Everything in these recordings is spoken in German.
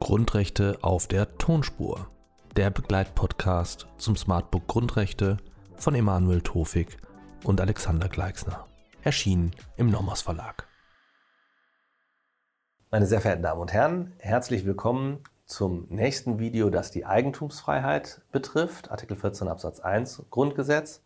Grundrechte auf der Tonspur. Der Begleitpodcast zum Smartbook Grundrechte von Emanuel Tofik und Alexander Gleixner. Erschienen im Nomos Verlag. Meine sehr verehrten Damen und Herren, herzlich willkommen zum nächsten Video, das die Eigentumsfreiheit betrifft, Artikel 14 Absatz 1 Grundgesetz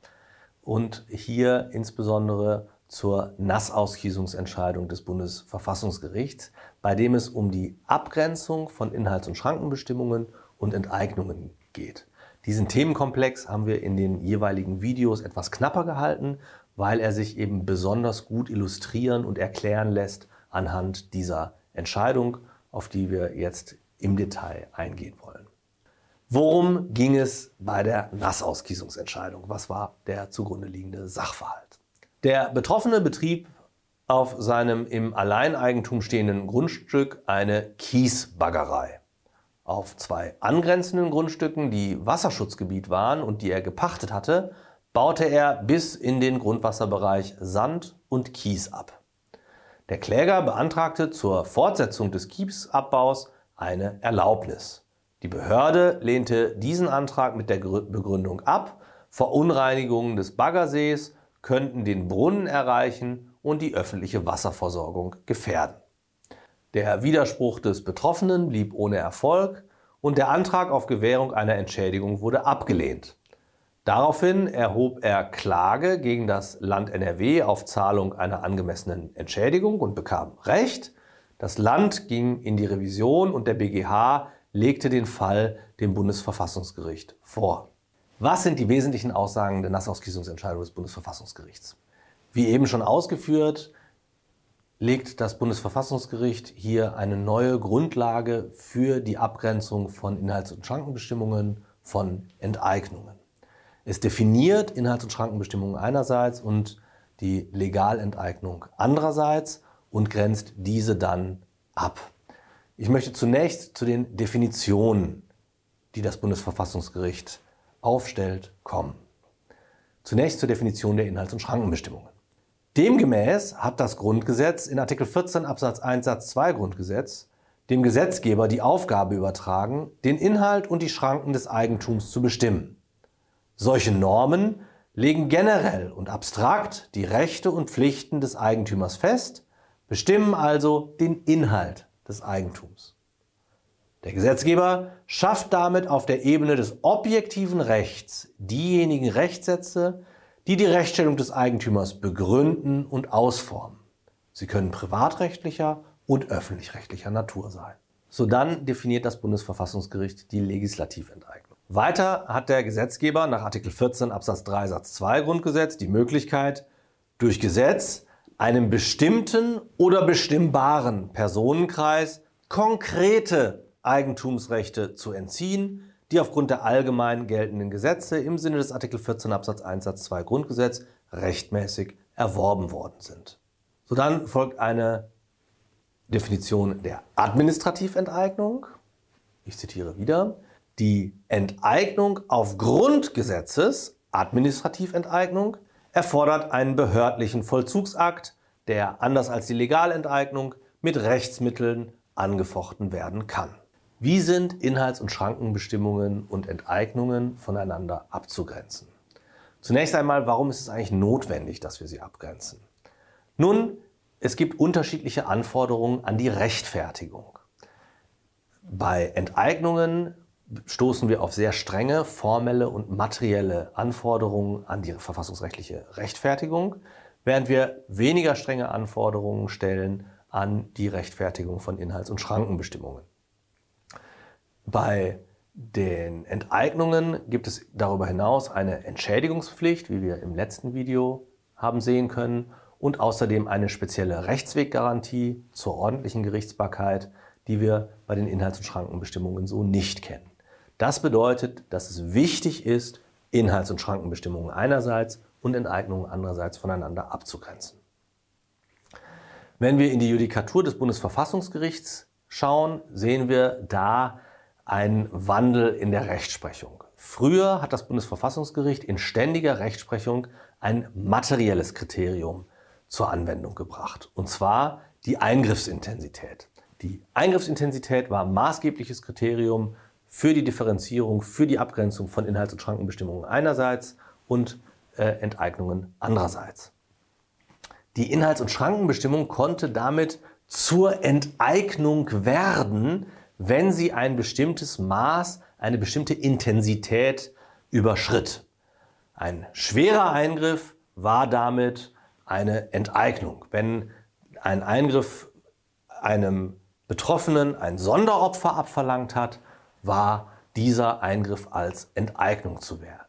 und hier insbesondere zur Nassausschließungsentscheidung des Bundesverfassungsgerichts, bei dem es um die Abgrenzung von Inhalts- und Schrankenbestimmungen und Enteignungen geht. Diesen Themenkomplex haben wir in den jeweiligen Videos etwas knapper gehalten, weil er sich eben besonders gut illustrieren und erklären lässt anhand dieser Entscheidung, auf die wir jetzt im Detail eingehen wollen. Worum ging es bei der Nassausgießungsentscheidung? Was war der zugrunde liegende Sachverhalt? Der Betroffene betrieb auf seinem im Alleineigentum stehenden Grundstück eine Kiesbaggerei. Auf zwei angrenzenden Grundstücken, die Wasserschutzgebiet waren und die er gepachtet hatte, baute er bis in den Grundwasserbereich Sand und Kies ab. Der Kläger beantragte zur Fortsetzung des Kiesabbaus eine Erlaubnis. Die Behörde lehnte diesen Antrag mit der Begründung ab, Verunreinigungen des Baggersees könnten den Brunnen erreichen und die öffentliche Wasserversorgung gefährden. Der Widerspruch des Betroffenen blieb ohne Erfolg und der Antrag auf Gewährung einer Entschädigung wurde abgelehnt. Daraufhin erhob er Klage gegen das Land NRW auf Zahlung einer angemessenen Entschädigung und bekam Recht. Das Land ging in die Revision und der BGH legte den Fall dem Bundesverfassungsgericht vor. Was sind die wesentlichen Aussagen der Nassausgießungsentscheidung des Bundesverfassungsgerichts? Wie eben schon ausgeführt, legt das Bundesverfassungsgericht hier eine neue Grundlage für die Abgrenzung von Inhalts- und Schrankenbestimmungen von Enteignungen. Es definiert Inhalts- und Schrankenbestimmungen einerseits und die Legalenteignung andererseits und grenzt diese dann ab. Ich möchte zunächst zu den Definitionen, die das Bundesverfassungsgericht aufstellt, kommen. Zunächst zur Definition der Inhalts- und Schrankenbestimmungen. Demgemäß hat das Grundgesetz in Artikel 14 Absatz 1 Satz 2 Grundgesetz dem Gesetzgeber die Aufgabe übertragen, den Inhalt und die Schranken des Eigentums zu bestimmen. Solche Normen legen generell und abstrakt die Rechte und Pflichten des Eigentümers fest bestimmen also den Inhalt des Eigentums. Der Gesetzgeber schafft damit auf der Ebene des objektiven Rechts diejenigen Rechtssätze, die die Rechtsstellung des Eigentümers begründen und ausformen. Sie können privatrechtlicher und öffentlich-rechtlicher Natur sein. So dann definiert das Bundesverfassungsgericht die Legislativenteignung. Weiter hat der Gesetzgeber nach Artikel 14 Absatz 3 Satz 2 Grundgesetz die Möglichkeit, durch Gesetz einem bestimmten oder bestimmbaren Personenkreis konkrete Eigentumsrechte zu entziehen, die aufgrund der allgemein geltenden Gesetze im Sinne des Artikel 14 Absatz 1 Satz 2 Grundgesetz rechtmäßig erworben worden sind. So dann folgt eine Definition der Administrativenteignung. Ich zitiere wieder. Die Enteignung aufgrund Gesetzes, Administrativenteignung, erfordert einen behördlichen Vollzugsakt, der anders als die Legalenteignung mit Rechtsmitteln angefochten werden kann. Wie sind Inhalts- und Schrankenbestimmungen und Enteignungen voneinander abzugrenzen? Zunächst einmal, warum ist es eigentlich notwendig, dass wir sie abgrenzen? Nun, es gibt unterschiedliche Anforderungen an die Rechtfertigung. Bei Enteignungen stoßen wir auf sehr strenge formelle und materielle Anforderungen an die verfassungsrechtliche Rechtfertigung, während wir weniger strenge Anforderungen stellen an die Rechtfertigung von Inhalts- und Schrankenbestimmungen. Bei den Enteignungen gibt es darüber hinaus eine Entschädigungspflicht, wie wir im letzten Video haben sehen können, und außerdem eine spezielle Rechtsweggarantie zur ordentlichen Gerichtsbarkeit, die wir bei den Inhalts- und Schrankenbestimmungen so nicht kennen. Das bedeutet, dass es wichtig ist, Inhalts- und Schrankenbestimmungen einerseits und Enteignungen andererseits voneinander abzugrenzen. Wenn wir in die Judikatur des Bundesverfassungsgerichts schauen, sehen wir da einen Wandel in der Rechtsprechung. Früher hat das Bundesverfassungsgericht in ständiger Rechtsprechung ein materielles Kriterium zur Anwendung gebracht, und zwar die Eingriffsintensität. Die Eingriffsintensität war maßgebliches Kriterium für die Differenzierung, für die Abgrenzung von Inhalts- und Schrankenbestimmungen einerseits und äh, Enteignungen andererseits. Die Inhalts- und Schrankenbestimmung konnte damit zur Enteignung werden, wenn sie ein bestimmtes Maß, eine bestimmte Intensität überschritt. Ein schwerer Eingriff war damit eine Enteignung. Wenn ein Eingriff einem Betroffenen ein Sonderopfer abverlangt hat, war dieser Eingriff als Enteignung zu werden.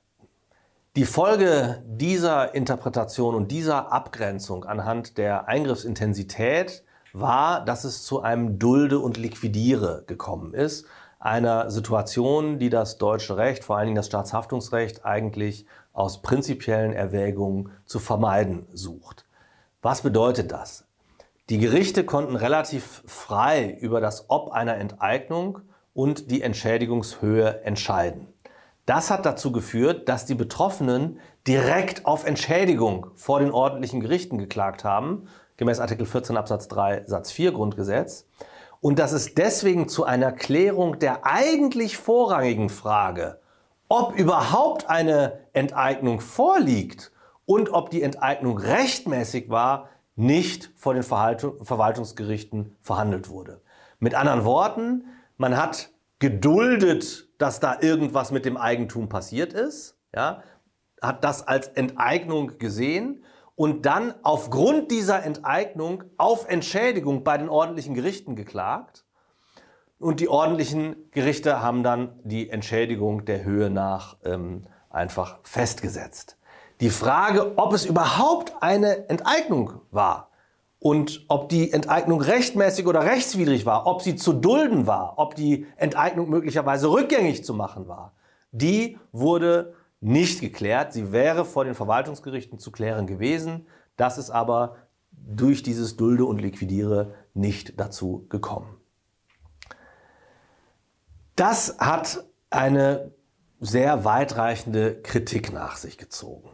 Die Folge dieser Interpretation und dieser Abgrenzung anhand der Eingriffsintensität war, dass es zu einem Dulde und Liquidiere gekommen ist. Einer Situation, die das deutsche Recht, vor allen Dingen das Staatshaftungsrecht, eigentlich aus prinzipiellen Erwägungen zu vermeiden sucht. Was bedeutet das? Die Gerichte konnten relativ frei über das Ob einer Enteignung und die Entschädigungshöhe entscheiden. Das hat dazu geführt, dass die Betroffenen direkt auf Entschädigung vor den ordentlichen Gerichten geklagt haben gemäß Artikel 14 Absatz 3 Satz 4 Grundgesetz. Und dass es deswegen zu einer Klärung der eigentlich vorrangigen Frage, ob überhaupt eine Enteignung vorliegt und ob die Enteignung rechtmäßig war, nicht vor den Verwaltungsgerichten verhandelt wurde. Mit anderen Worten, man hat geduldet, dass da irgendwas mit dem Eigentum passiert ist, ja, hat das als Enteignung gesehen und dann aufgrund dieser Enteignung auf Entschädigung bei den ordentlichen Gerichten geklagt. Und die ordentlichen Gerichte haben dann die Entschädigung der Höhe nach ähm, einfach festgesetzt. Die Frage, ob es überhaupt eine Enteignung war und ob die Enteignung rechtmäßig oder rechtswidrig war, ob sie zu dulden war, ob die Enteignung möglicherweise rückgängig zu machen war, die wurde nicht geklärt. Sie wäre vor den Verwaltungsgerichten zu klären gewesen. Das ist aber durch dieses Dulde und Liquidiere nicht dazu gekommen. Das hat eine sehr weitreichende Kritik nach sich gezogen.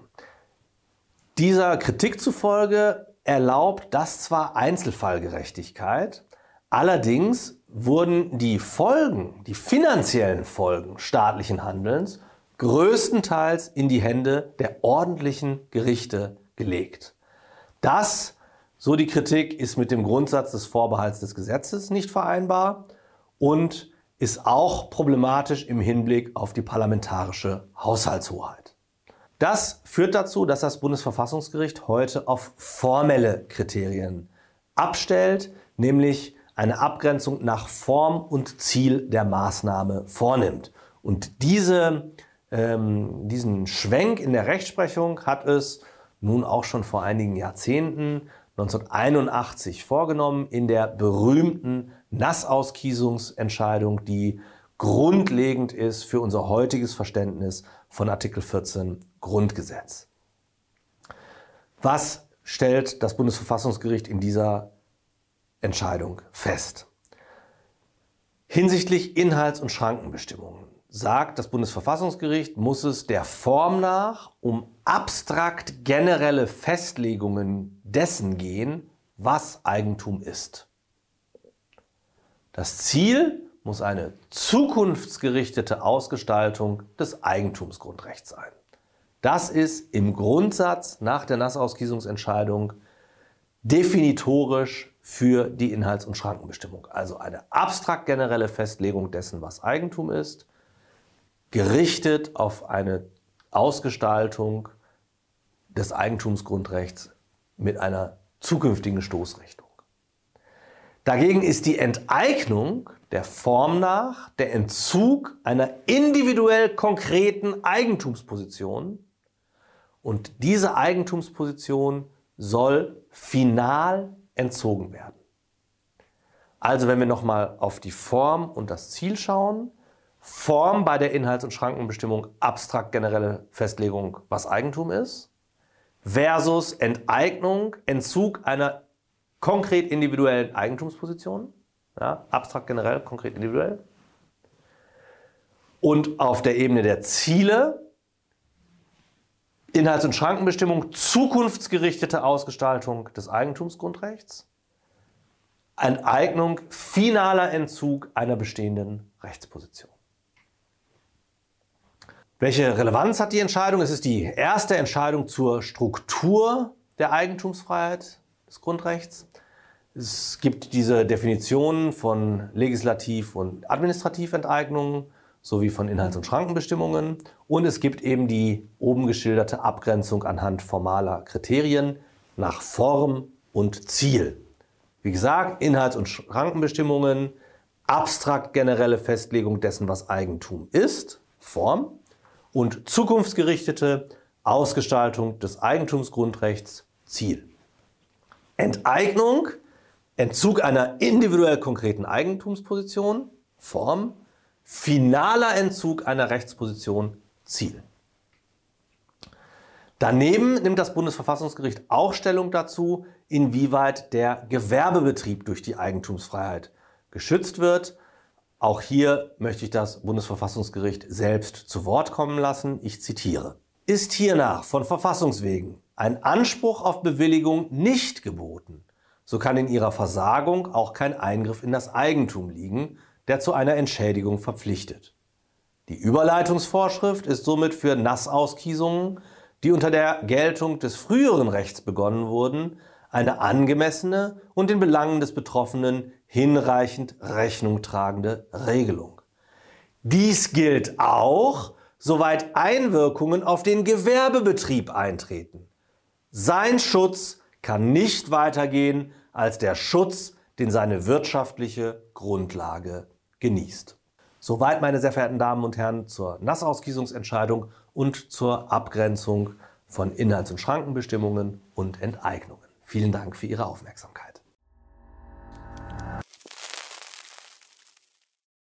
Dieser Kritik zufolge erlaubt das zwar Einzelfallgerechtigkeit, allerdings wurden die Folgen, die finanziellen Folgen staatlichen Handelns größtenteils in die Hände der ordentlichen Gerichte gelegt. Das, so die Kritik, ist mit dem Grundsatz des Vorbehalts des Gesetzes nicht vereinbar und ist auch problematisch im Hinblick auf die parlamentarische Haushaltshoheit. Das führt dazu, dass das Bundesverfassungsgericht heute auf formelle Kriterien abstellt, nämlich eine Abgrenzung nach Form und Ziel der Maßnahme vornimmt. Und diese ähm, diesen Schwenk in der Rechtsprechung hat es nun auch schon vor einigen Jahrzehnten 1981 vorgenommen in der berühmten Nassauskiesungsentscheidung, die grundlegend ist für unser heutiges Verständnis von Artikel 14 Grundgesetz. Was stellt das Bundesverfassungsgericht in dieser Entscheidung fest? Hinsichtlich Inhalts- und Schrankenbestimmungen sagt das Bundesverfassungsgericht, muss es der Form nach um abstrakt generelle Festlegungen dessen gehen, was Eigentum ist. Das Ziel muss eine zukunftsgerichtete Ausgestaltung des Eigentumsgrundrechts sein. Das ist im Grundsatz nach der Nassauskiesungsentscheidung definitorisch für die Inhalts- und Schrankenbestimmung. Also eine abstrakt generelle Festlegung dessen, was Eigentum ist, gerichtet auf eine Ausgestaltung des Eigentumsgrundrechts mit einer zukünftigen Stoßrichtung. Dagegen ist die Enteignung der Form nach der Entzug einer individuell konkreten Eigentumsposition und diese Eigentumsposition soll final entzogen werden. Also wenn wir nochmal auf die Form und das Ziel schauen, Form bei der Inhalts- und Schrankenbestimmung abstrakt generelle Festlegung, was Eigentum ist, versus Enteignung, Entzug einer konkret individuellen Eigentumsposition, ja, abstrakt generell, konkret individuell. Und auf der Ebene der Ziele Inhalts- und Schrankenbestimmung, zukunftsgerichtete Ausgestaltung des Eigentumsgrundrechts, Enteignung, finaler Entzug einer bestehenden Rechtsposition. Welche Relevanz hat die Entscheidung? Es ist die erste Entscheidung zur Struktur der Eigentumsfreiheit des Grundrechts. Es gibt diese Definitionen von Legislativ- und Administrativenteignungen sowie von Inhalts- und Schrankenbestimmungen. Und es gibt eben die oben geschilderte Abgrenzung anhand formaler Kriterien nach Form und Ziel. Wie gesagt, Inhalts- und Schrankenbestimmungen, abstrakt generelle Festlegung dessen, was Eigentum ist, Form, und zukunftsgerichtete Ausgestaltung des Eigentumsgrundrechts, Ziel. Enteignung, Entzug einer individuell konkreten Eigentumsposition, Form, finaler Entzug einer Rechtsposition, Ziel. Daneben nimmt das Bundesverfassungsgericht auch Stellung dazu, inwieweit der Gewerbebetrieb durch die Eigentumsfreiheit geschützt wird. Auch hier möchte ich das Bundesverfassungsgericht selbst zu Wort kommen lassen. Ich zitiere. Ist hiernach von Verfassungswegen ein Anspruch auf Bewilligung nicht geboten, so kann in ihrer Versagung auch kein Eingriff in das Eigentum liegen, der zu einer Entschädigung verpflichtet. Die Überleitungsvorschrift ist somit für Nassauskiesungen die unter der Geltung des früheren Rechts begonnen wurden, eine angemessene und den Belangen des Betroffenen hinreichend Rechnung tragende Regelung. Dies gilt auch, soweit Einwirkungen auf den Gewerbebetrieb eintreten. Sein Schutz kann nicht weitergehen als der Schutz, den seine wirtschaftliche Grundlage genießt. Soweit, meine sehr verehrten Damen und Herren, zur Nassauskiesungsentscheidung und zur Abgrenzung von Inhalts- und Schrankenbestimmungen und Enteignungen. Vielen Dank für Ihre Aufmerksamkeit.